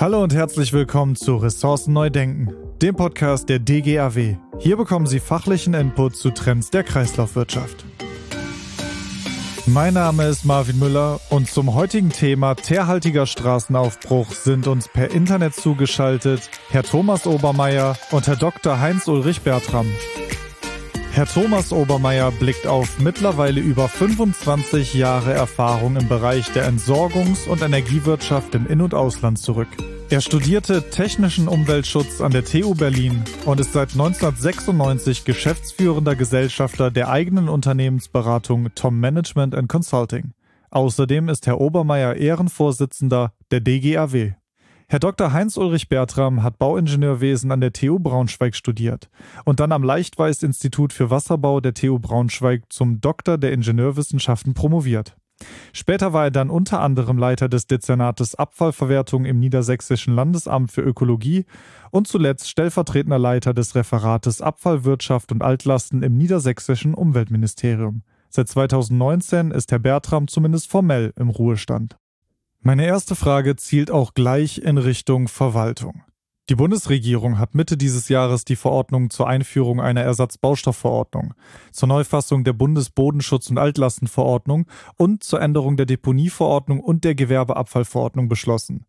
Hallo und herzlich willkommen zu Ressourcen neu denken, dem Podcast der DGAW. Hier bekommen Sie fachlichen Input zu Trends der Kreislaufwirtschaft. Mein Name ist Marvin Müller und zum heutigen Thema teerhaltiger Straßenaufbruch sind uns per Internet zugeschaltet Herr Thomas Obermeier und Herr Dr. Heinz-Ulrich Bertram. Herr Thomas Obermeier blickt auf mittlerweile über 25 Jahre Erfahrung im Bereich der Entsorgungs- und Energiewirtschaft im In- und Ausland zurück. Er studierte technischen Umweltschutz an der TU Berlin und ist seit 1996 geschäftsführender Gesellschafter der eigenen Unternehmensberatung Tom Management Consulting. Außerdem ist Herr Obermeier Ehrenvorsitzender der DGAW. Herr Dr. Heinz-Ulrich Bertram hat Bauingenieurwesen an der TU Braunschweig studiert und dann am Leichtweiß-Institut für Wasserbau der TU Braunschweig zum Doktor der Ingenieurwissenschaften promoviert. Später war er dann unter anderem Leiter des Dezernates Abfallverwertung im Niedersächsischen Landesamt für Ökologie und zuletzt stellvertretender Leiter des Referates Abfallwirtschaft und Altlasten im Niedersächsischen Umweltministerium. Seit 2019 ist Herr Bertram zumindest formell im Ruhestand. Meine erste Frage zielt auch gleich in Richtung Verwaltung. Die Bundesregierung hat Mitte dieses Jahres die Verordnung zur Einführung einer Ersatzbaustoffverordnung, zur Neufassung der Bundesbodenschutz- und Altlastenverordnung und zur Änderung der Deponieverordnung und der Gewerbeabfallverordnung beschlossen.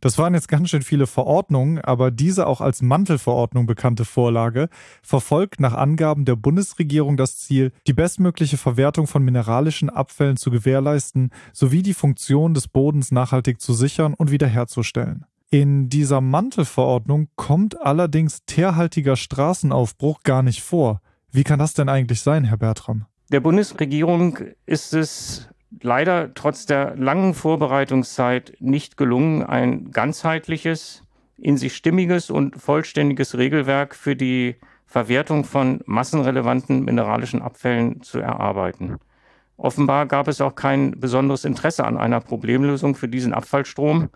Das waren jetzt ganz schön viele Verordnungen, aber diese auch als Mantelverordnung bekannte Vorlage verfolgt nach Angaben der Bundesregierung das Ziel, die bestmögliche Verwertung von mineralischen Abfällen zu gewährleisten sowie die Funktion des Bodens nachhaltig zu sichern und wiederherzustellen. In dieser Mantelverordnung kommt allerdings teerhaltiger Straßenaufbruch gar nicht vor. Wie kann das denn eigentlich sein, Herr Bertram? Der Bundesregierung ist es leider trotz der langen Vorbereitungszeit nicht gelungen, ein ganzheitliches, in sich stimmiges und vollständiges Regelwerk für die Verwertung von massenrelevanten mineralischen Abfällen zu erarbeiten. Offenbar gab es auch kein besonderes Interesse an einer Problemlösung für diesen Abfallstrom,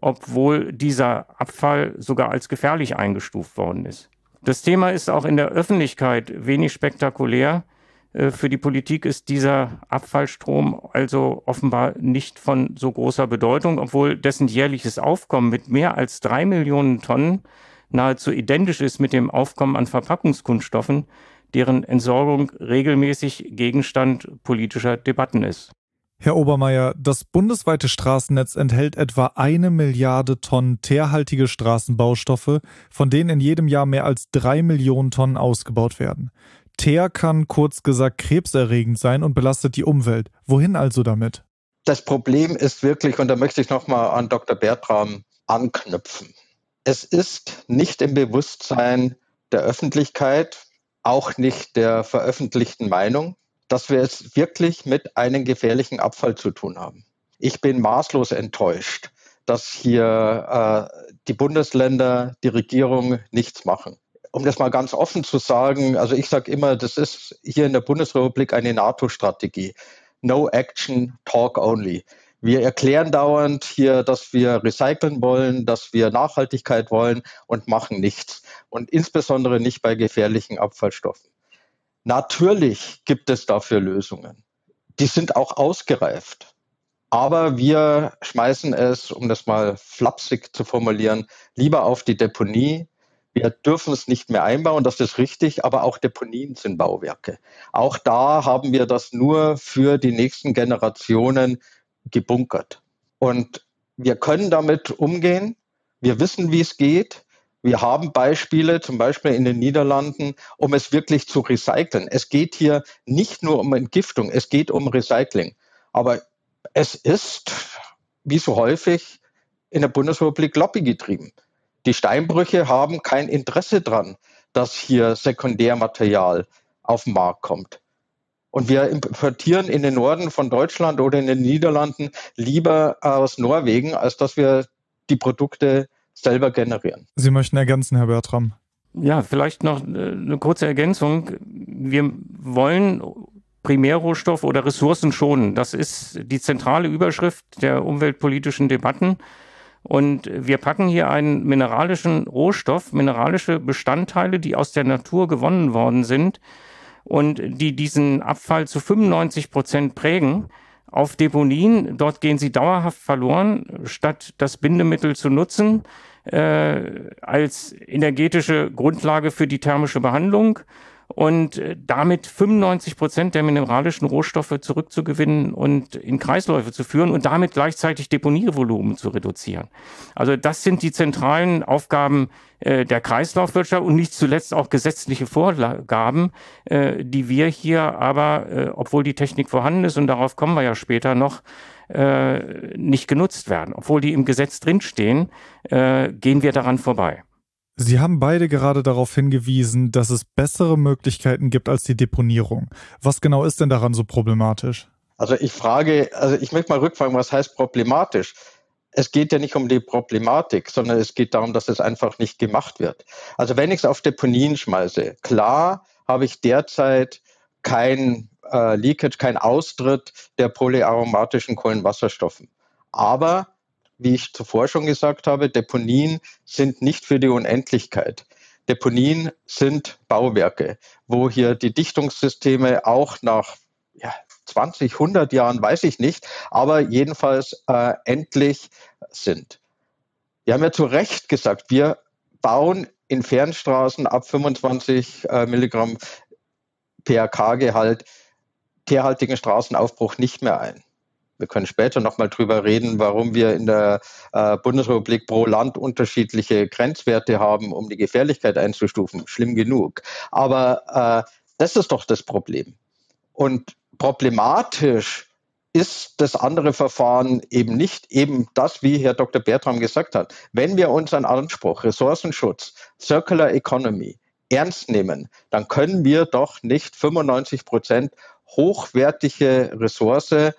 obwohl dieser Abfall sogar als gefährlich eingestuft worden ist. Das Thema ist auch in der Öffentlichkeit wenig spektakulär, für die Politik ist dieser Abfallstrom also offenbar nicht von so großer Bedeutung, obwohl dessen jährliches Aufkommen mit mehr als drei Millionen Tonnen nahezu identisch ist mit dem Aufkommen an Verpackungskunststoffen, deren Entsorgung regelmäßig Gegenstand politischer Debatten ist. Herr Obermeier, das bundesweite Straßennetz enthält etwa eine Milliarde Tonnen teerhaltige Straßenbaustoffe, von denen in jedem Jahr mehr als drei Millionen Tonnen ausgebaut werden. Teer kann kurz gesagt krebserregend sein und belastet die Umwelt. Wohin also damit? Das Problem ist wirklich, und da möchte ich nochmal an Dr. Bertram anknüpfen. Es ist nicht im Bewusstsein der Öffentlichkeit, auch nicht der veröffentlichten Meinung, dass wir es wirklich mit einem gefährlichen Abfall zu tun haben. Ich bin maßlos enttäuscht, dass hier äh, die Bundesländer, die Regierung nichts machen um das mal ganz offen zu sagen, also ich sage immer, das ist hier in der Bundesrepublik eine NATO-Strategie. No action, talk only. Wir erklären dauernd hier, dass wir recyceln wollen, dass wir Nachhaltigkeit wollen und machen nichts. Und insbesondere nicht bei gefährlichen Abfallstoffen. Natürlich gibt es dafür Lösungen. Die sind auch ausgereift. Aber wir schmeißen es, um das mal flapsig zu formulieren, lieber auf die Deponie, wir dürfen es nicht mehr einbauen, das ist richtig, aber auch Deponien sind Bauwerke. Auch da haben wir das nur für die nächsten Generationen gebunkert. Und wir können damit umgehen. Wir wissen, wie es geht. Wir haben Beispiele, zum Beispiel in den Niederlanden, um es wirklich zu recyceln. Es geht hier nicht nur um Entgiftung, es geht um Recycling. Aber es ist, wie so häufig, in der Bundesrepublik Lobby getrieben. Die Steinbrüche haben kein Interesse daran, dass hier Sekundärmaterial auf den Markt kommt. Und wir importieren in den Norden von Deutschland oder in den Niederlanden lieber aus Norwegen, als dass wir die Produkte selber generieren. Sie möchten ergänzen, Herr Bertram. Ja, vielleicht noch äh, eine kurze Ergänzung. Wir wollen Primärrohstoff oder Ressourcen schonen. Das ist die zentrale Überschrift der umweltpolitischen Debatten. Und wir packen hier einen mineralischen Rohstoff, mineralische Bestandteile, die aus der Natur gewonnen worden sind und die diesen Abfall zu 95 Prozent prägen, auf Deponien. Dort gehen sie dauerhaft verloren, statt das Bindemittel zu nutzen äh, als energetische Grundlage für die thermische Behandlung und äh, damit 95 Prozent der mineralischen Rohstoffe zurückzugewinnen und in Kreisläufe zu führen und damit gleichzeitig Deponievolumen zu reduzieren. Also das sind die zentralen Aufgaben äh, der Kreislaufwirtschaft und nicht zuletzt auch gesetzliche Vorgaben, äh, die wir hier aber, äh, obwohl die Technik vorhanden ist und darauf kommen wir ja später noch, äh, nicht genutzt werden. Obwohl die im Gesetz drinstehen, äh, gehen wir daran vorbei. Sie haben beide gerade darauf hingewiesen, dass es bessere Möglichkeiten gibt als die Deponierung. Was genau ist denn daran so problematisch? Also ich frage, also ich möchte mal rückfragen, was heißt problematisch? Es geht ja nicht um die Problematik, sondern es geht darum, dass es einfach nicht gemacht wird. Also wenn ich es auf Deponien schmeiße, klar habe ich derzeit kein äh, Leakage, kein Austritt der polyaromatischen Kohlenwasserstoffen. Aber wie ich zuvor schon gesagt habe, Deponien sind nicht für die Unendlichkeit. Deponien sind Bauwerke, wo hier die Dichtungssysteme auch nach ja, 20, 100 Jahren, weiß ich nicht, aber jedenfalls äh, endlich sind. Wir haben ja zu Recht gesagt, wir bauen in Fernstraßen ab 25 äh, Milligramm PRK-Gehalt teerhaltigen Straßenaufbruch nicht mehr ein. Wir können später nochmal drüber reden, warum wir in der äh, Bundesrepublik pro Land unterschiedliche Grenzwerte haben, um die Gefährlichkeit einzustufen. Schlimm genug. Aber äh, das ist doch das Problem. Und problematisch ist das andere Verfahren eben nicht eben das, wie Herr Dr. Bertram gesagt hat. Wenn wir unseren Anspruch Ressourcenschutz, Circular Economy ernst nehmen, dann können wir doch nicht 95 Prozent hochwertige Ressource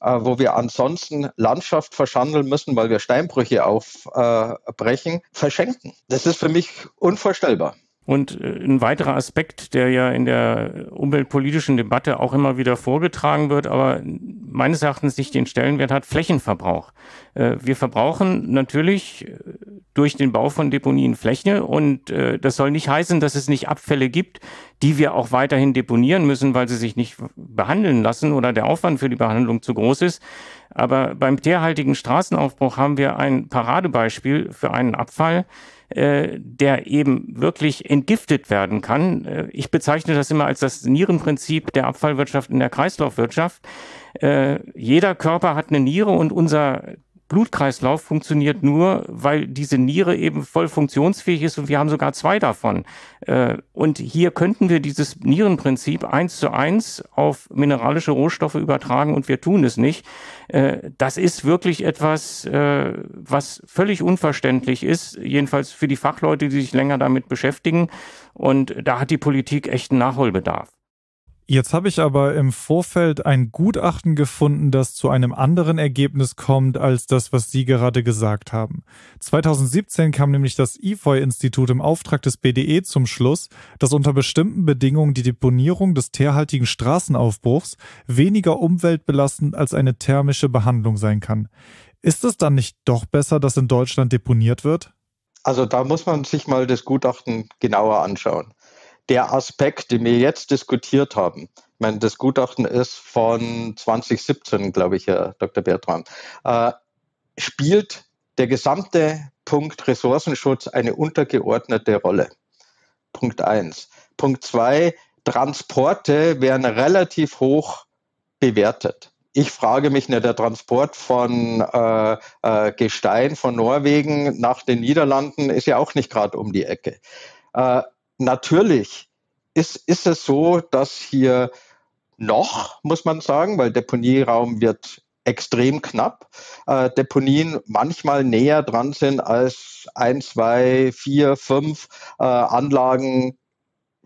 äh, wo wir ansonsten Landschaft verschandeln müssen, weil wir Steinbrüche aufbrechen, verschenken. Das ist für mich unvorstellbar. Und äh, ein weiterer Aspekt, der ja in der umweltpolitischen Debatte auch immer wieder vorgetragen wird, aber meines Erachtens nicht den Stellenwert hat, Flächenverbrauch. Äh, wir verbrauchen natürlich äh, durch den Bau von Deponien Fläche und das soll nicht heißen, dass es nicht Abfälle gibt, die wir auch weiterhin deponieren müssen, weil sie sich nicht behandeln lassen oder der Aufwand für die Behandlung zu groß ist. Aber beim teerhaltigen Straßenaufbruch haben wir ein Paradebeispiel für einen Abfall, äh, der eben wirklich entgiftet werden kann. Äh, ich bezeichne das immer als das Nierenprinzip der Abfallwirtschaft in der Kreislaufwirtschaft. Äh, jeder Körper hat eine Niere und unser Blutkreislauf funktioniert nur, weil diese Niere eben voll funktionsfähig ist und wir haben sogar zwei davon. Äh, und hier könnten wir dieses Nierenprinzip eins zu eins auf mineralische Rohstoffe übertragen und wir tun es nicht. Äh, das ist wirklich etwas, äh, was völlig unverständlich ist, jedenfalls für die Fachleute, die sich länger damit beschäftigen. Und da hat die Politik echten Nachholbedarf. Jetzt habe ich aber im Vorfeld ein Gutachten gefunden, das zu einem anderen Ergebnis kommt als das, was Sie gerade gesagt haben. 2017 kam nämlich das IFOI-Institut im Auftrag des BDE zum Schluss, dass unter bestimmten Bedingungen die Deponierung des teerhaltigen Straßenaufbruchs weniger umweltbelastend als eine thermische Behandlung sein kann. Ist es dann nicht doch besser, dass in Deutschland deponiert wird? Also da muss man sich mal das Gutachten genauer anschauen der Aspekt, den wir jetzt diskutiert haben, ich meine, das Gutachten ist von 2017, glaube ich, Herr Dr. Bertram, äh, spielt der gesamte Punkt Ressourcenschutz eine untergeordnete Rolle. Punkt eins. Punkt zwei, Transporte werden relativ hoch bewertet. Ich frage mich, der Transport von äh, äh, Gestein von Norwegen nach den Niederlanden ist ja auch nicht gerade um die Ecke. Äh, natürlich ist, ist es so, dass hier noch, muss man sagen, weil Deponieraum wird extrem knapp, äh, Deponien manchmal näher dran sind als ein, zwei, vier, fünf äh, Anlagen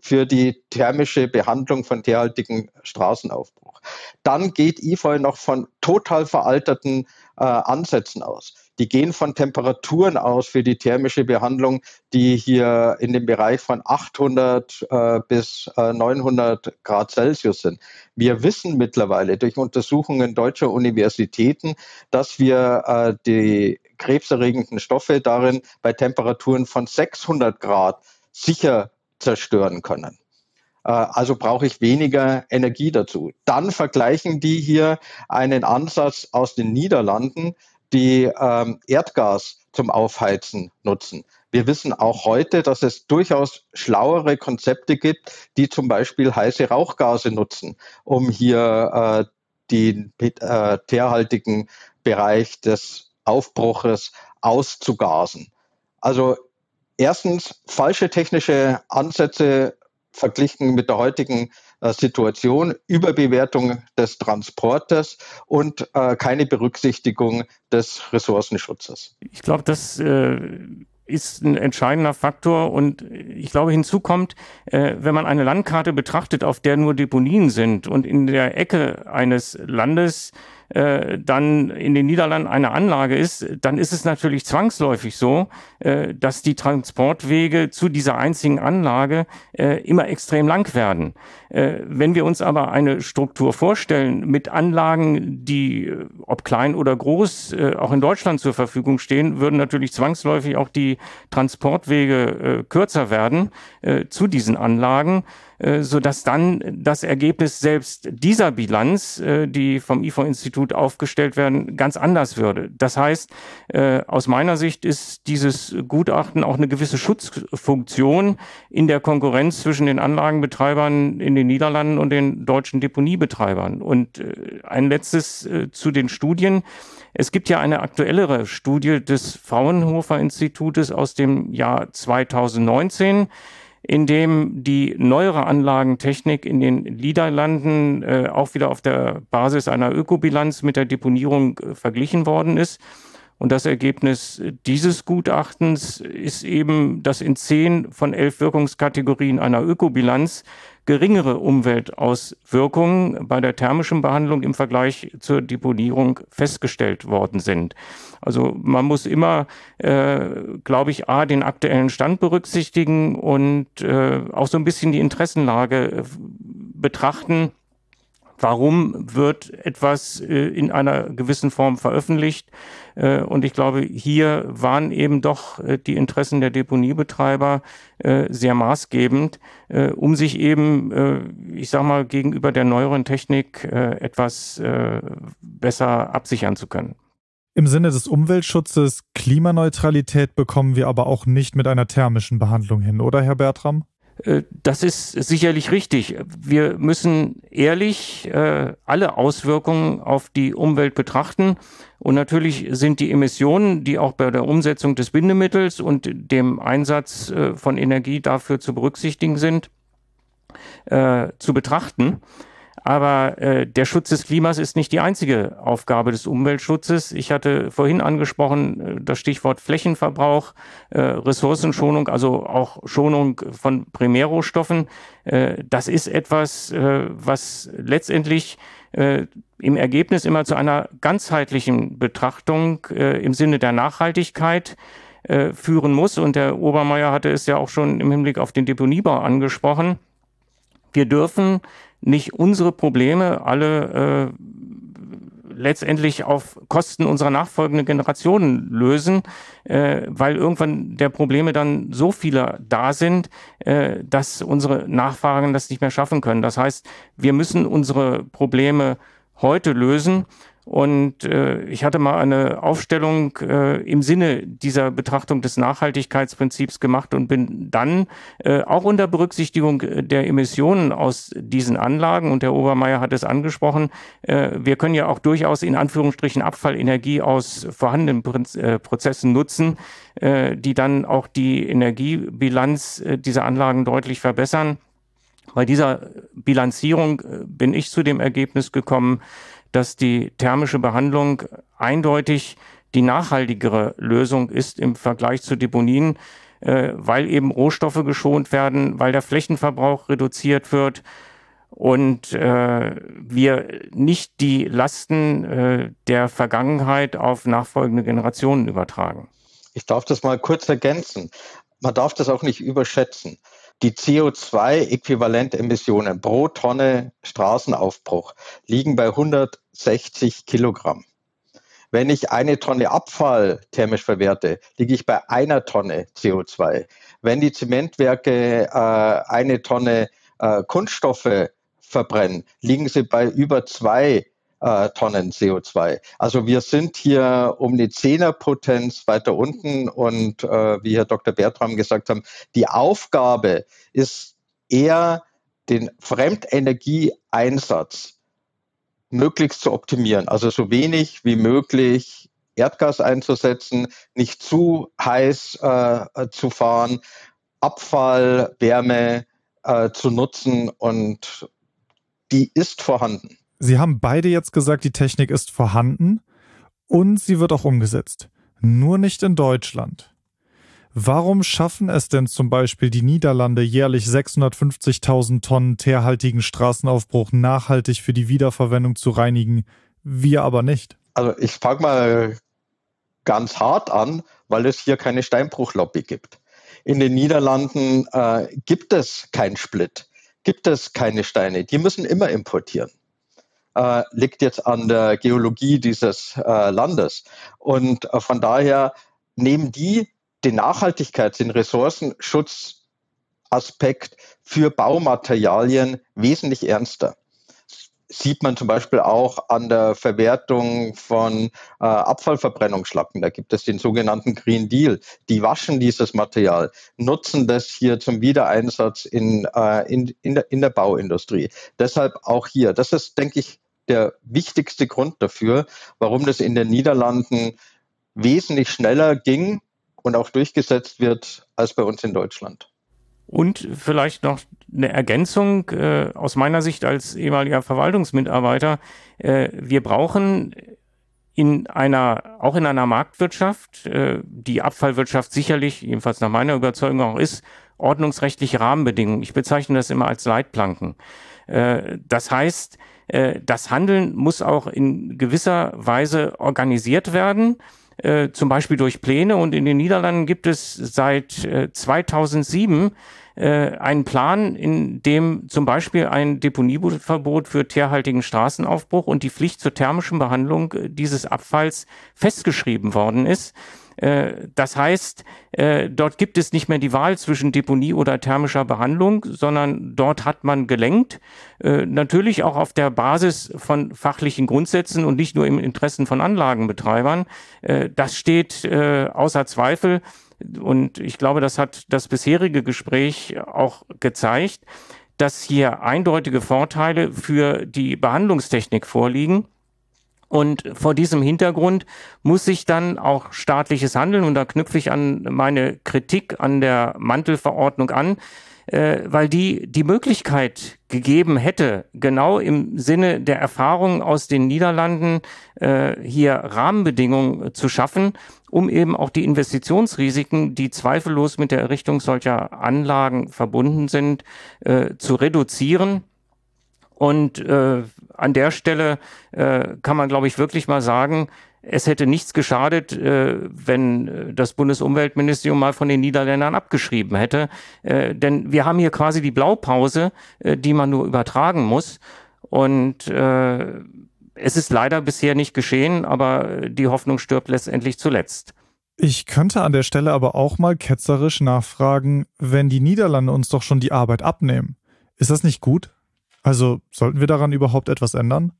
für die thermische Behandlung von teerhaltigen Straßenaufbruch. Dann geht IFOI noch von total veralterten äh, Ansätzen aus. Die gehen von Temperaturen aus für die thermische Behandlung, die hier in dem Bereich von 800 äh, bis äh, 900 Grad Celsius sind. Wir wissen mittlerweile durch Untersuchungen deutscher Universitäten, dass wir äh, die krebserregenden Stoffe darin bei Temperaturen von 600 Grad sicher zerstören können. Äh, also brauche ich weniger Energie dazu. Dann vergleichen die hier einen Ansatz aus den Niederlanden, die ähm, Erdgas zum Aufheizen nutzen. Wir wissen auch heute, dass es durchaus schlauere Konzepte gibt, die zum Beispiel heiße Rauchgase nutzen, um hier äh, den äh, teerhaltigen Bereich des Aufbruches auszugasen. Also erstens falsche technische Ansätze verglichen mit der heutigen äh, Situation, Überbewertung des Transportes und äh, keine Berücksichtigung des Ressourcenschutzes. Ich glaube, das äh, ist ein entscheidender Faktor und ich glaube, hinzu kommt, äh, wenn man eine Landkarte betrachtet, auf der nur Deponien sind und in der Ecke eines Landes äh, dann in den Niederlanden eine Anlage ist, dann ist es natürlich zwangsläufig so, äh, dass die Transportwege zu dieser einzigen Anlage äh, immer extrem lang werden. Äh, wenn wir uns aber eine Struktur vorstellen mit Anlagen, die, äh, ob klein oder groß, äh, auch in Deutschland zur Verfügung stehen, würden natürlich zwangsläufig auch die Transportwege kürzer werden zu diesen Anlagen. Äh, so dass dann das Ergebnis selbst dieser Bilanz, äh, die vom IFO-Institut aufgestellt werden, ganz anders würde. Das heißt, äh, aus meiner Sicht ist dieses Gutachten auch eine gewisse Schutzfunktion in der Konkurrenz zwischen den Anlagenbetreibern in den Niederlanden und den deutschen Deponiebetreibern. Und ein letztes zu den Studien. Es gibt ja eine aktuellere Studie des Fraunhofer Institutes aus dem Jahr 2019 in dem die neuere Anlagentechnik in den Niederlanden äh, auch wieder auf der Basis einer Ökobilanz mit der Deponierung äh, verglichen worden ist. Und das Ergebnis dieses Gutachtens ist eben, dass in zehn von elf Wirkungskategorien einer Ökobilanz geringere Umweltauswirkungen bei der thermischen Behandlung im Vergleich zur Deponierung festgestellt worden sind. Also man muss immer, äh, glaube ich, a den aktuellen Stand berücksichtigen und äh, auch so ein bisschen die Interessenlage äh, betrachten warum wird etwas äh, in einer gewissen Form veröffentlicht. Äh, und ich glaube, hier waren eben doch äh, die Interessen der Deponiebetreiber äh, sehr maßgebend, äh, um sich eben, äh, ich sage mal, gegenüber der neueren Technik etwas besser absichern zu können. Im Sinne des Umweltschutzes Klimaneutralität bekommen wir aber auch nicht mit einer thermischen Behandlung hin, oder Herr Bertram? Äh, das ist sicherlich richtig. Wir müssen ehrlich äh, alle Auswirkungen auf die Umwelt betrachten. Und natürlich sind die Emissionen, die auch bei der Umsetzung des Bindemittels und dem Einsatz äh, von Energie dafür zu berücksichtigen sind, zu betrachten. Aber äh, der Schutz des Klimas ist nicht die einzige Aufgabe des Umweltschutzes. Ich hatte vorhin angesprochen äh, das Stichwort Flächenverbrauch, äh, Ressourcenschonung, also auch Schonung von Primärrohstoffen. Äh, das ist etwas, äh, was letztendlich äh, im Ergebnis immer zu einer ganzheitlichen Betrachtung äh, im Sinne der Nachhaltigkeit äh, führen muss. Und der Obermeier hatte es ja auch schon im Hinblick auf den Deponiebau angesprochen. Wir dürfen nicht unsere Probleme alle äh, letztendlich auf Kosten unserer nachfolgenden Generationen lösen, äh, weil irgendwann der Probleme dann so viele da sind, äh, dass unsere Nachfahren das nicht mehr schaffen können. Das heißt, wir müssen unsere Probleme heute lösen und äh, ich hatte mal eine Aufstellung äh, im Sinne dieser Betrachtung des Nachhaltigkeitsprinzips gemacht und bin dann äh, auch unter Berücksichtigung der Emissionen aus diesen Anlagen, und der Obermeier hat es angesprochen, äh, wir können ja auch durchaus in Anführungsstrichen Abfallenergie aus vorhandenen Prinz, äh, Prozessen nutzen, äh, die dann auch die Energiebilanz äh, dieser Anlagen deutlich verbessern. Bei dieser Bilanzierung äh, bin ich zu dem Ergebnis gekommen, dass die thermische Behandlung eindeutig die nachhaltigere Lösung ist im Vergleich zu Deponien, äh, weil eben Rohstoffe geschont werden, weil der Flächenverbrauch reduziert wird und äh, wir nicht die Lasten äh, der Vergangenheit auf nachfolgende Generationen übertragen. Ich darf das mal kurz ergänzen. Man darf das auch nicht überschätzen. Die CO2-Äquivalentemissionen pro Tonne Straßenaufbruch liegen bei 160 Kilogramm. Wenn ich eine Tonne Abfall thermisch verwerte, liege ich bei einer Tonne CO2. Wenn die Zementwerke äh, eine Tonne äh, Kunststoffe verbrennen, liegen sie bei über zwei äh, Tonnen CO2. Also wir sind hier um die Zehnerpotenz weiter unten und äh, wie Herr Dr. Bertram gesagt haben, die Aufgabe ist eher den Fremdenergieeinsatz möglichst zu optimieren, also so wenig wie möglich Erdgas einzusetzen, nicht zu heiß äh, zu fahren, Abfall, Wärme äh, zu nutzen und die ist vorhanden. Sie haben beide jetzt gesagt, die Technik ist vorhanden und sie wird auch umgesetzt. Nur nicht in Deutschland. Warum schaffen es denn zum Beispiel die Niederlande jährlich 650.000 Tonnen teerhaltigen Straßenaufbruch nachhaltig für die Wiederverwendung zu reinigen, wir aber nicht? Also ich fange mal ganz hart an, weil es hier keine Steinbruchlobby gibt. In den Niederlanden äh, gibt es keinen Split, gibt es keine Steine. Die müssen immer importieren äh, liegt jetzt an der Geologie dieses äh, Landes. Und äh, von daher nehmen die den Nachhaltigkeits-, den Ressourcenschutzaspekt für Baumaterialien wesentlich ernster sieht man zum Beispiel auch an der Verwertung von äh, Abfallverbrennungsschlacken. Da gibt es den sogenannten Green Deal. Die waschen dieses Material, nutzen das hier zum Wiedereinsatz in, äh, in, in, der, in der Bauindustrie. Deshalb auch hier. Das ist, denke ich, der wichtigste Grund dafür, warum das in den Niederlanden wesentlich schneller ging und auch durchgesetzt wird als bei uns in Deutschland. Und vielleicht noch eine Ergänzung äh, aus meiner Sicht als ehemaliger Verwaltungsmitarbeiter. Äh, wir brauchen in einer, auch in einer Marktwirtschaft, äh, die Abfallwirtschaft sicherlich, jedenfalls nach meiner Überzeugung auch ist, ordnungsrechtliche Rahmenbedingungen. Ich bezeichne das immer als Leitplanken. Äh, das heißt, äh, das Handeln muss auch in gewisser Weise organisiert werden, äh, zum Beispiel durch Pläne. Und in den Niederlanden gibt es seit 2007 einen Plan, in dem zum Beispiel ein Deponieverbot für teerhaltigen Straßenaufbruch und die Pflicht zur thermischen Behandlung dieses Abfalls festgeschrieben worden ist. Äh, das heißt, äh, dort gibt es nicht mehr die Wahl zwischen Deponie oder thermischer Behandlung, sondern dort hat man gelenkt, äh, natürlich auch auf der Basis von fachlichen Grundsätzen und nicht nur im Interessen von Anlagenbetreibern. Das steht außer Zweifel. Und ich glaube, das hat das bisherige Gespräch auch gezeigt, dass hier eindeutige Vorteile für die Behandlungstechnik vorliegen. Und vor diesem Hintergrund muss sich dann auch staatliches Handeln, und da knüpfe ich an meine Kritik an der Mantelverordnung an, äh, weil die die Möglichkeit gegeben hätte, genau im Sinne der Erfahrungen aus den Niederlanden äh, hier Rahmenbedingungen zu schaffen, um eben auch die Investitionsrisiken, die zweifellos mit der Errichtung solcher Anlagen verbunden sind, äh, zu reduzieren. Und äh, an der Stelle äh, kann man, glaube ich, wirklich mal sagen, es hätte nichts geschadet, äh, wenn äh, das Bundesumweltministerium mal von den Niederländern abgeschrieben hätte. Äh, denn wir haben hier quasi die Blaupause, äh, die man nur übertragen muss. Und äh, es ist leider bisher nicht geschehen, aber die Hoffnung stirbt letztendlich zuletzt. Ich könnte an der Stelle aber auch mal ketzerisch nachfragen, wenn die Niederlande uns doch schon die Arbeit abnehmen. Ist das nicht gut? Also sollten wir daran überhaupt etwas ändern?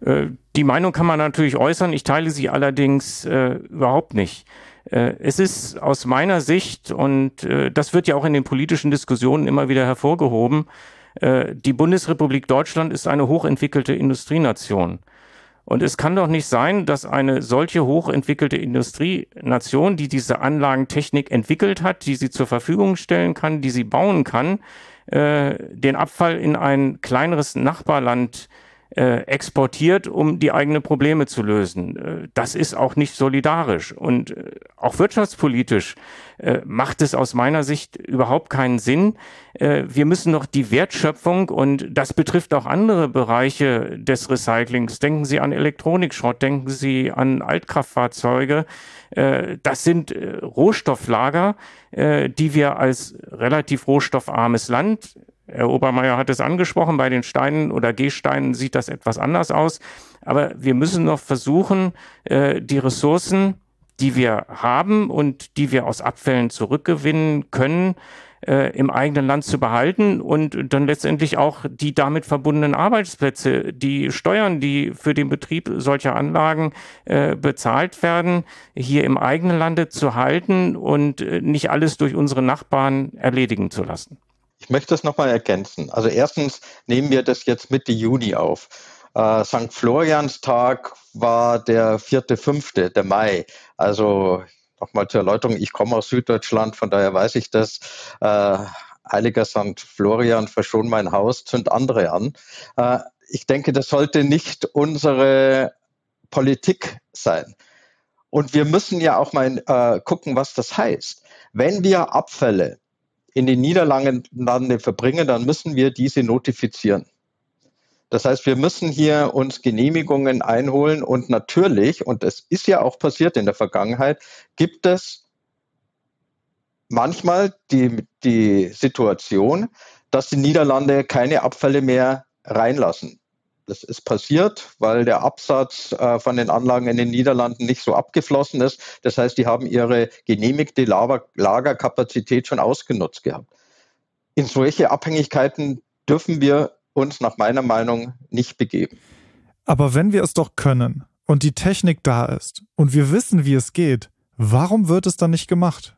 Äh, die Meinung kann man natürlich äußern, ich teile sie allerdings äh, überhaupt nicht. Äh, es ist aus meiner Sicht, und äh, das wird ja auch in den politischen Diskussionen immer wieder hervorgehoben, äh, die Bundesrepublik Deutschland ist eine hochentwickelte Industrienation. Und es kann doch nicht sein, dass eine solche hochentwickelte Industrienation, die diese Anlagentechnik entwickelt hat, die sie zur Verfügung stellen kann, die sie bauen kann, äh, den Abfall in ein kleineres Nachbarland äh, exportiert, um die eigenen Probleme zu lösen. Äh, das ist auch nicht solidarisch. Und äh, auch wirtschaftspolitisch äh, macht es aus meiner Sicht überhaupt keinen Sinn. Äh, wir müssen noch die Wertschöpfung und das betrifft auch andere Bereiche des Recyclings. Denken Sie an Elektronikschrott, denken Sie an Altkraftfahrzeuge. Äh, das sind Rohstofflager, die wir als relativ rohstoffarmes Land Herr Obermeier hat es angesprochen, bei den Steinen oder Gehsteinen sieht das etwas anders aus. Aber wir müssen noch versuchen, die Ressourcen die wir haben und die wir aus Abfällen zurückgewinnen können, äh, im eigenen Land zu behalten und dann letztendlich auch die damit verbundenen Arbeitsplätze, die Steuern, die für den Betrieb solcher Anlagen äh, bezahlt werden, hier im eigenen Lande zu halten und äh, nicht alles durch unsere Nachbarn erledigen zu lassen. Ich möchte das nochmal ergänzen. Also erstens nehmen wir das jetzt Mitte Juni auf. Äh, St. Florianstag war der vierte, fünfte, der Mai. Also nochmal zur Erläuterung, ich komme aus Süddeutschland, von daher weiß ich das. Äh, Heiliger St. Florian, verschon mein Haus, zünd andere an. Äh, ich denke, das sollte nicht unsere Politik sein. Und wir müssen ja auch mal äh, gucken, was das heißt. Wenn wir Abfälle in den Niederlanden verbringen, dann müssen wir diese notifizieren. Das heißt, wir müssen hier uns Genehmigungen einholen und natürlich, und das ist ja auch passiert in der Vergangenheit, gibt es manchmal die, die Situation, dass die Niederlande keine Abfälle mehr reinlassen. Das ist passiert, weil der Absatz äh, von den Anlagen in den Niederlanden nicht so abgeflossen ist. Das heißt, die haben ihre genehmigte Lager Lagerkapazität schon ausgenutzt gehabt. In solche Abhängigkeiten dürfen wir uns nach meiner Meinung nicht begeben. Aber wenn wir es doch können und die Technik da ist und wir wissen, wie es geht, warum wird es dann nicht gemacht?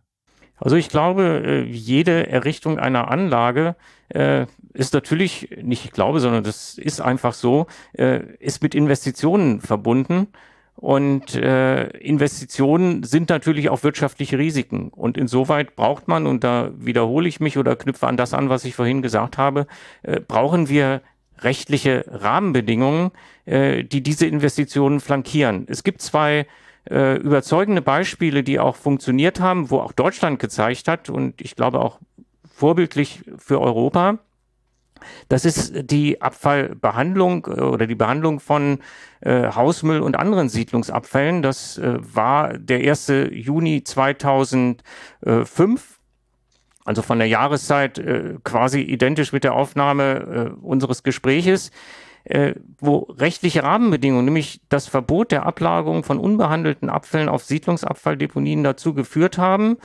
Also ich glaube, äh, jede Errichtung einer Anlage äh, ist natürlich, nicht ich glaube, sondern das ist einfach so, äh, ist mit Investitionen verbunden. Und Investitionen sind natürlich auch wirtschaftliche Risiken. Und insoweit braucht man, und da wiederhole ich mich oder knüpfe an das an, was ich vorhin gesagt habe, brauchen wir rechtliche Rahmenbedingungen, die diese Investitionen flankieren. Es gibt zwei äh, überzeugende Beispiele, die auch funktioniert haben, wo auch Deutschland gezeigt hat und ich glaube auch vorbildlich für Europa das ist die Abfallbehandlung äh, oder die Behandlung von äh, Hausmüll und anderen Siedlungsabfällen. Das äh, war der 1. Juni 2005 also von der Jahreszeit äh, quasi identisch mit der Aufnahme äh, unseres Gespräches, äh, wo rechtliche Rahmenbedingungen, nämlich das Verbot der Ablagerung von unbehandelten Abfällen auf Siedlungsabfalldeponien dazu geführt haben,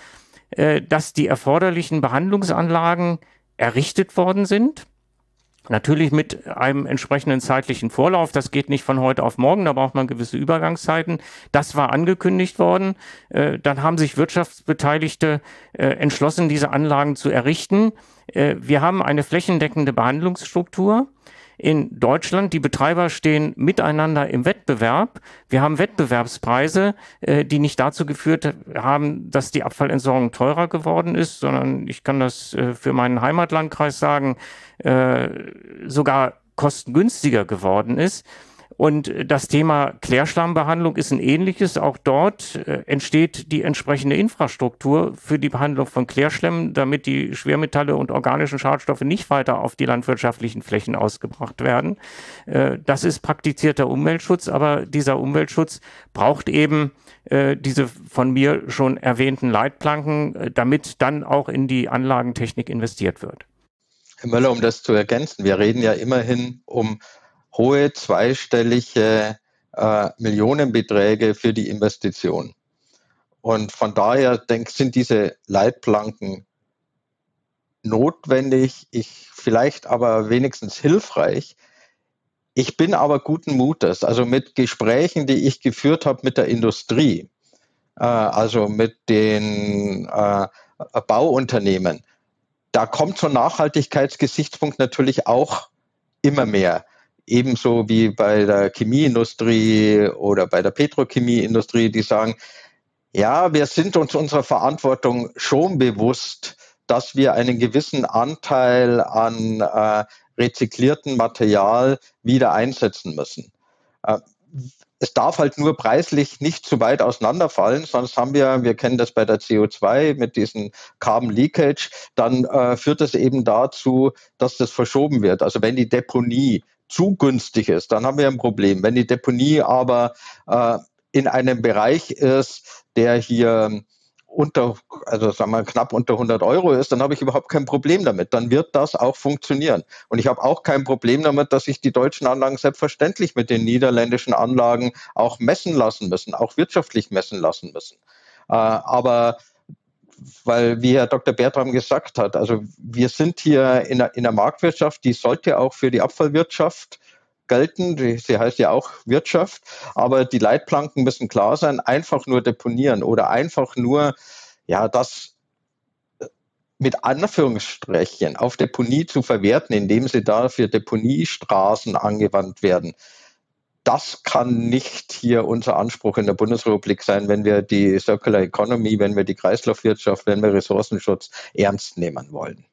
äh, dass die erforderlichen Behandlungsanlagen errichtet worden sind Natürlich mit einem entsprechenden zeitlichen Vorlauf. Das geht nicht von heute auf morgen, da braucht man gewisse Übergangszeiten. Das war angekündigt worden. Äh, dann haben sich Wirtschaftsbeteiligte äh, entschlossen, diese Anlagen zu errichten. Äh, wir haben eine flächendeckende Behandlungsstruktur in Deutschland. Die Betreiber stehen miteinander im Wettbewerb. Wir haben Wettbewerbspreise, äh, die nicht dazu geführt haben, dass die Abfallentsorgung teurer geworden ist, sondern ich kann das äh, für meinen Heimatlandkreis sagen, äh, sogar kostengünstiger geworden ist. Und das Thema Klärschlammbehandlung ist ein ähnliches. Auch dort äh, entsteht die entsprechende Infrastruktur für die Behandlung von Klärschlemmen, damit die Schwermetalle und organischen Schadstoffe nicht weiter auf die landwirtschaftlichen Flächen ausgebracht werden. Äh, das ist praktizierter Umweltschutz, aber dieser Umweltschutz braucht eben äh, diese von mir schon erwähnten Leitplanken, damit dann auch in die Anlagentechnik investiert wird. Herr Möller, um das zu ergänzen, wir reden ja immerhin um hohe zweistellige äh, Millionenbeträge für die Investition. Und von daher denk, sind diese Leitplanken notwendig, ich vielleicht aber wenigstens hilfreich. Ich bin aber guten Mutes, also mit Gesprächen, die ich geführt habe mit der Industrie, äh, also mit den äh, Bauunternehmen, da kommt so ein Nachhaltigkeitsgesichtspunkt natürlich auch immer mehr ebenso wie bei der Chemieindustrie oder bei der Petrochemieindustrie, die sagen, ja, wir sind uns unserer Verantwortung schon bewusst, dass wir einen gewissen Anteil an äh, rezyklierten Material wieder einsetzen müssen. Äh, es darf halt nur preislich nicht zu weit auseinanderfallen, sonst haben wir, wir kennen das bei der CO2 mit diesem Carbon Leakage, dann äh, führt es eben dazu, dass das verschoben wird. Also wenn die Deponie zu günstig ist, dann haben wir ein Problem. Wenn die Deponie aber äh, in einem Bereich ist, der hier unter, also sagen wir knapp unter 100 Euro ist, dann habe ich überhaupt kein Problem damit. Dann wird das auch funktionieren. Und ich habe auch kein Problem damit, dass sich die deutschen Anlagen selbstverständlich mit den niederländischen Anlagen auch messen lassen müssen, auch wirtschaftlich messen lassen müssen. Äh, aber weil, wie Herr Dr. Bertram gesagt hat, also wir sind hier in einer, in einer Marktwirtschaft, die sollte auch für die Abfallwirtschaft gelten. Sie heißt ja auch Wirtschaft, aber die Leitplanken müssen klar sein. Einfach nur deponieren oder einfach nur, ja, das mit Anführungsstrichen auf Deponie zu verwerten, indem sie da für Deponiestraßen angewandt werden. Das kann nicht hier unser Anspruch in der Bundesrepublik sein, wenn wir die Circular Economy, wenn wir die Kreislaufwirtschaft, wenn wir Ressourcenschutz ernst nehmen wollen.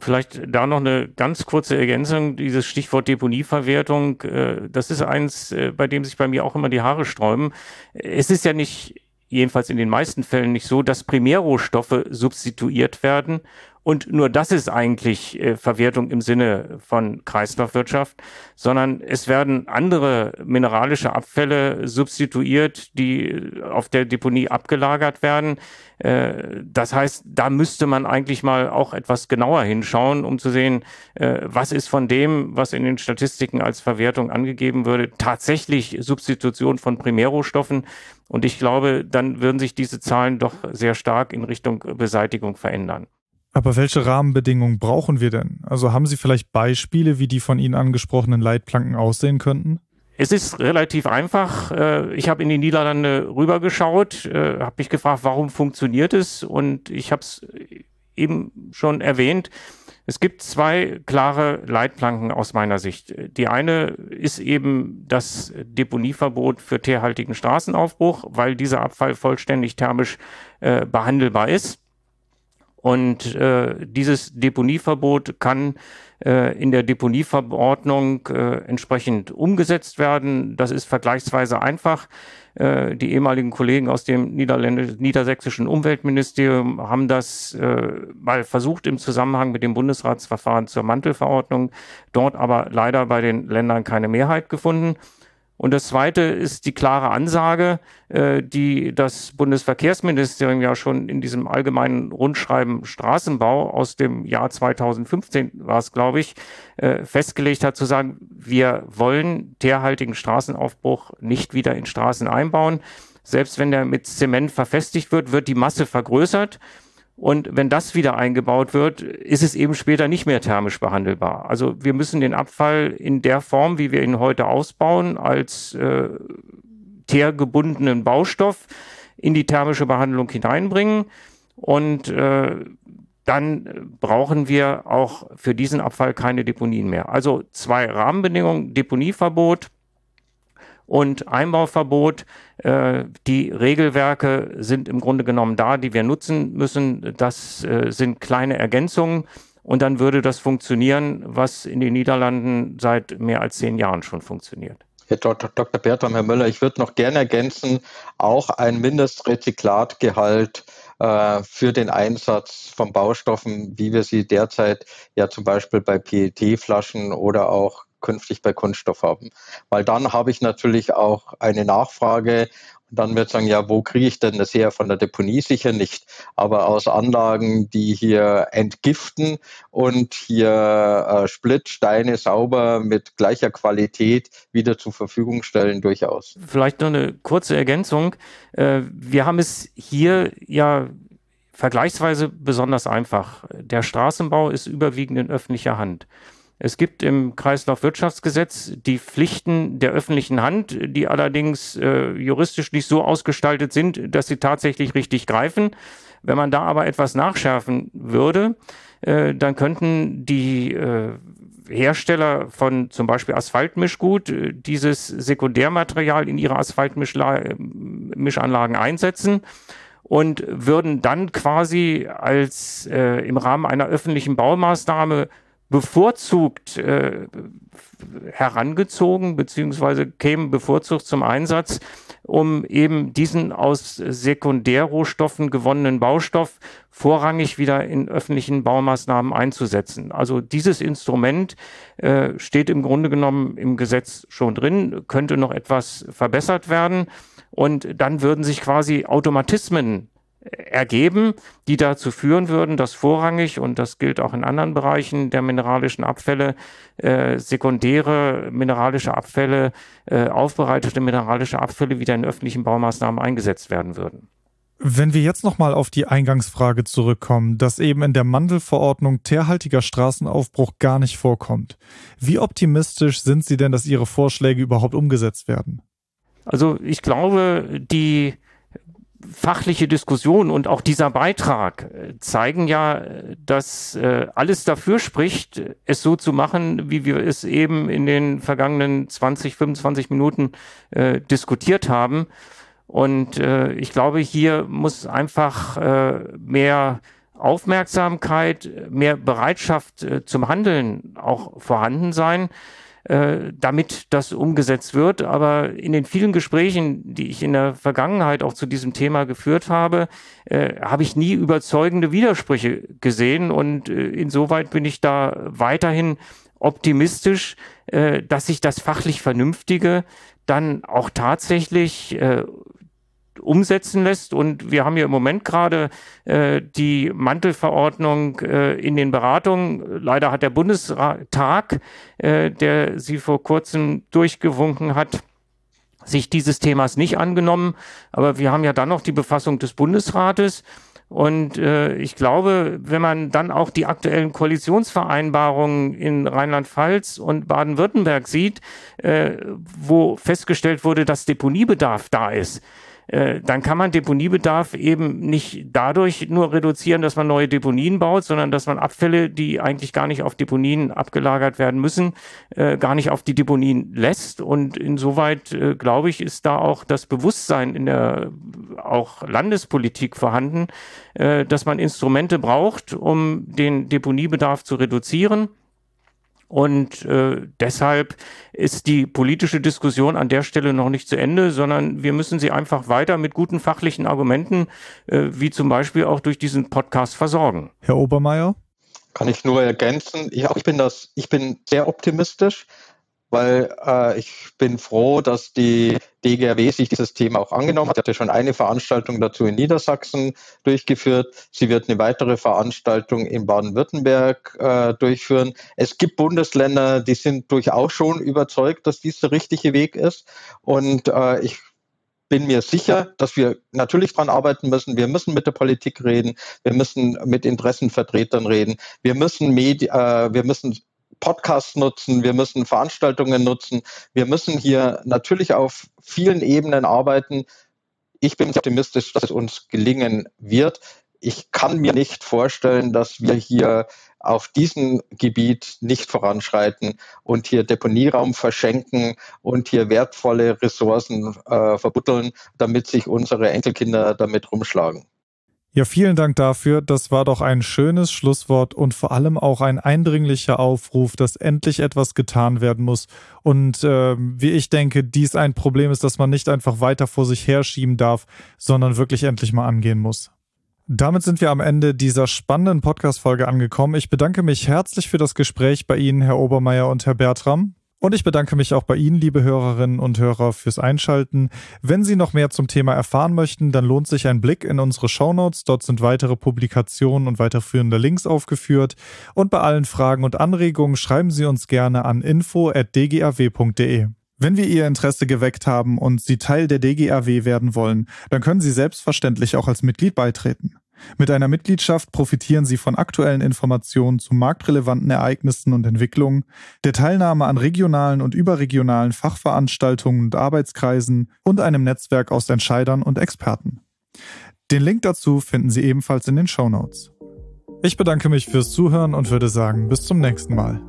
Vielleicht da noch eine ganz kurze Ergänzung, dieses Stichwort Deponieverwertung, äh, das ist eins, äh, bei dem sich bei mir auch immer die Haare sträuben. Es ist ja nicht, jedenfalls in den meisten Fällen nicht so, dass Primärrohstoffe substituiert werden und nur das ist eigentlich äh, Verwertung im Sinne von Kreislaufwirtschaft, sondern es werden andere mineralische Abfälle substituiert, die auf der Deponie abgelagert werden. Äh, das heißt, da müsste man eigentlich mal auch etwas genauer hinschauen, um zu sehen, äh, was ist von dem, was in den Statistiken als Verwertung angegeben würde, tatsächlich Substitution von Primärrohstoffen. Und ich glaube, dann würden sich diese Zahlen doch sehr stark in Richtung Beseitigung verändern. Aber welche Rahmenbedingungen brauchen wir denn? Also haben Sie vielleicht Beispiele, wie die von Ihnen angesprochenen Leitplanken aussehen könnten? Es ist relativ einfach. Äh, ich habe in die Niederlande rübergeschaut, äh, habe mich gefragt, warum funktioniert es? Und ich habe es eben schon erwähnt. Es gibt zwei klare Leitplanken aus meiner Sicht. Die eine ist eben das Deponieverbot für teerhaltigen Straßenaufbruch, weil dieser Abfall vollständig thermisch äh, behandelbar ist. Und äh, dieses Deponieverbot kann äh, in der Deponieverordnung äh, entsprechend umgesetzt werden. Das ist vergleichsweise einfach. Äh, die ehemaligen Kollegen aus dem niedersächsischen Umweltministerium haben das äh, mal versucht im Zusammenhang mit dem Bundesratsverfahren zur Mantelverordnung, dort aber leider bei den Ländern keine Mehrheit gefunden. Und das Zweite ist die klare Ansage, äh, die das Bundesverkehrsministerium ja schon in diesem allgemeinen Rundschreiben Straßenbau aus dem Jahr 2015 war es, glaube ich, äh, festgelegt hat, zu sagen, wir wollen teerhaltigen Straßenaufbruch nicht wieder in Straßen einbauen. Selbst wenn der mit Zement verfestigt wird, wird die Masse vergrößert. Und wenn das wieder eingebaut wird, ist es eben später nicht mehr thermisch behandelbar. Also wir müssen den Abfall in der Form, wie wir ihn heute ausbauen, als äh, teergebundenen Baustoff in die thermische Behandlung hineinbringen. Und äh, dann brauchen wir auch für diesen Abfall keine Deponien mehr. Also zwei Rahmenbedingungen, Deponieverbot und Einbauverbot. Äh, die Regelwerke sind im Grunde genommen da, die wir nutzen müssen. Das äh, sind kleine Ergänzungen. Und dann würde das funktionieren, was in den Niederlanden seit mehr als zehn Jahren schon funktioniert. Herr Dr. Bertram, Herr Müller, ich würde noch gerne ergänzen, auch ein Mindestrezyklatgehalt äh, für den Einsatz von Baustoffen, wie wir sie derzeit ja zum Beispiel bei PET-Flaschen oder auch künftig bei Kunststoff haben. Weil dann habe ich natürlich auch eine Nachfrage und dann wird sagen, ja, wo kriege ich denn das her? Von der Deponie sicher nicht, aber aus Anlagen, die hier entgiften und hier äh, Splittsteine sauber mit gleicher Qualität wieder zur Verfügung stellen, durchaus. Vielleicht noch eine kurze Ergänzung. Äh, wir haben es hier ja vergleichsweise besonders einfach. Der Straßenbau ist überwiegend in öffentlicher Hand. Es gibt im Kreislaufwirtschaftsgesetz die Pflichten der öffentlichen Hand, die allerdings äh, juristisch nicht so ausgestaltet sind, dass sie tatsächlich richtig greifen. Wenn man da aber etwas nachschärfen würde, äh, dann könnten die äh, Hersteller von zum Beispiel Asphaltmischgut äh, dieses Sekundärmaterial in ihre Asphaltmischanlagen einsetzen und würden dann quasi als äh, im Rahmen einer öffentlichen Baumaßnahme bevorzugt äh, herangezogen, beziehungsweise kämen bevorzugt zum Einsatz, um eben diesen aus Sekundärrohstoffen gewonnenen Baustoff vorrangig wieder in öffentlichen Baumaßnahmen einzusetzen. Also dieses Instrument äh, steht im Grunde genommen im Gesetz schon drin, könnte noch etwas verbessert werden. Und dann würden sich quasi Automatismen ergeben, die dazu führen würden, dass vorrangig, und das gilt auch in anderen Bereichen der mineralischen Abfälle, äh, sekundäre mineralische Abfälle, äh, aufbereitete mineralische Abfälle wieder in öffentlichen Baumaßnahmen eingesetzt werden würden. Wenn wir jetzt nochmal auf die Eingangsfrage zurückkommen, dass eben in der Mandelverordnung teerhaltiger Straßenaufbruch gar nicht vorkommt. Wie optimistisch sind Sie denn, dass Ihre Vorschläge überhaupt umgesetzt werden? Also ich glaube, die fachliche Diskussion und auch dieser Beitrag äh, zeigen ja, dass äh, alles dafür spricht, es so zu machen, wie wir es eben in den vergangenen 20, 25 Minuten äh, diskutiert haben. Und äh, ich glaube, hier muss einfach äh, mehr Aufmerksamkeit, mehr Bereitschaft äh, zum Handeln auch vorhanden sein äh, damit das umgesetzt wird. Aber in den vielen Gesprächen, die ich in der Vergangenheit auch zu diesem Thema geführt habe, äh, habe ich nie überzeugende Widersprüche gesehen. Und äh, insoweit bin ich da weiterhin optimistisch, äh, dass sich das fachlich Vernünftige dann auch tatsächlich äh, umsetzen lässt. Und wir haben ja im Moment gerade äh, die Mantelverordnung äh, in den Beratungen. Leider hat der Bundestag, äh, der sie vor kurzem durchgewunken hat, sich dieses Themas nicht angenommen. Aber wir haben ja dann noch die Befassung des Bundesrates. Und äh, ich glaube, wenn man dann auch die aktuellen Koalitionsvereinbarungen in Rheinland-Pfalz und Baden-Württemberg sieht, äh, wo festgestellt wurde, dass Deponiebedarf da ist, äh, dann kann man Deponiebedarf eben nicht dadurch nur reduzieren, dass man neue Deponien baut, sondern dass man Abfälle, die eigentlich gar nicht auf Deponien abgelagert werden müssen, äh, gar nicht auf die Deponien lässt. Und insoweit, äh, glaube ich, ist da auch das Bewusstsein in der auch Landespolitik vorhanden, äh, dass man Instrumente braucht, um den Deponiebedarf zu reduzieren. Und äh, deshalb ist die politische Diskussion an der Stelle noch nicht zu Ende, sondern wir müssen sie einfach weiter mit guten fachlichen Argumenten, äh, wie zum Beispiel auch durch diesen Podcast versorgen. Herr Obermeier? Kann ich nur ergänzen. Ich, ich bin das, ich bin sehr optimistisch weil äh, ich bin froh, dass die DGRW sich dieses Thema auch angenommen hat. Sie hatte schon eine Veranstaltung dazu in Niedersachsen durchgeführt. Sie wird eine weitere Veranstaltung in Baden-Württemberg äh, durchführen. Es gibt Bundesländer, die sind durchaus schon überzeugt, dass dies der richtige Weg ist. Und äh, ich bin mir sicher, dass wir natürlich daran arbeiten müssen. Wir müssen mit der Politik reden. Wir müssen mit Interessenvertretern reden. Wir müssen, Medi äh, wir müssen Podcasts nutzen, wir müssen Veranstaltungen nutzen, wir müssen hier natürlich auf vielen Ebenen arbeiten. Ich bin optimistisch, dass es uns gelingen wird. Ich kann mir nicht vorstellen, dass wir hier auf diesem Gebiet nicht voranschreiten und hier Deponieraum verschenken und hier wertvolle Ressourcen äh, verbutteln, damit sich unsere Enkelkinder damit rumschlagen. Ja, vielen Dank dafür. Das war doch ein schönes Schlusswort und vor allem auch ein eindringlicher Aufruf, dass endlich etwas getan werden muss. Und äh, wie ich denke, dies ein Problem ist, dass man nicht einfach weiter vor sich herschieben darf, sondern wirklich endlich mal angehen muss. Damit sind wir am Ende dieser spannenden Podcast-Folge angekommen. Ich bedanke mich herzlich für das Gespräch bei Ihnen, Herr Obermeier und Herr Bertram. Und ich bedanke mich auch bei Ihnen, liebe Hörerinnen und Hörer, fürs Einschalten. Wenn Sie noch mehr zum Thema erfahren möchten, dann lohnt sich ein Blick in unsere Shownotes. Dort sind weitere Publikationen und weiterführende Links aufgeführt. Und bei allen Fragen und Anregungen schreiben Sie uns gerne an info.dgaw.de. Wenn wir Ihr Interesse geweckt haben und Sie Teil der DGAW werden wollen, dann können Sie selbstverständlich auch als Mitglied beitreten. Mit einer Mitgliedschaft profitieren Sie von aktuellen Informationen zu marktrelevanten Ereignissen und Entwicklungen, der Teilnahme an regionalen und überregionalen Fachveranstaltungen und Arbeitskreisen und einem Netzwerk aus Entscheidern und Experten. Den Link dazu finden Sie ebenfalls in den Show Notes. Ich bedanke mich fürs Zuhören und würde sagen, bis zum nächsten Mal.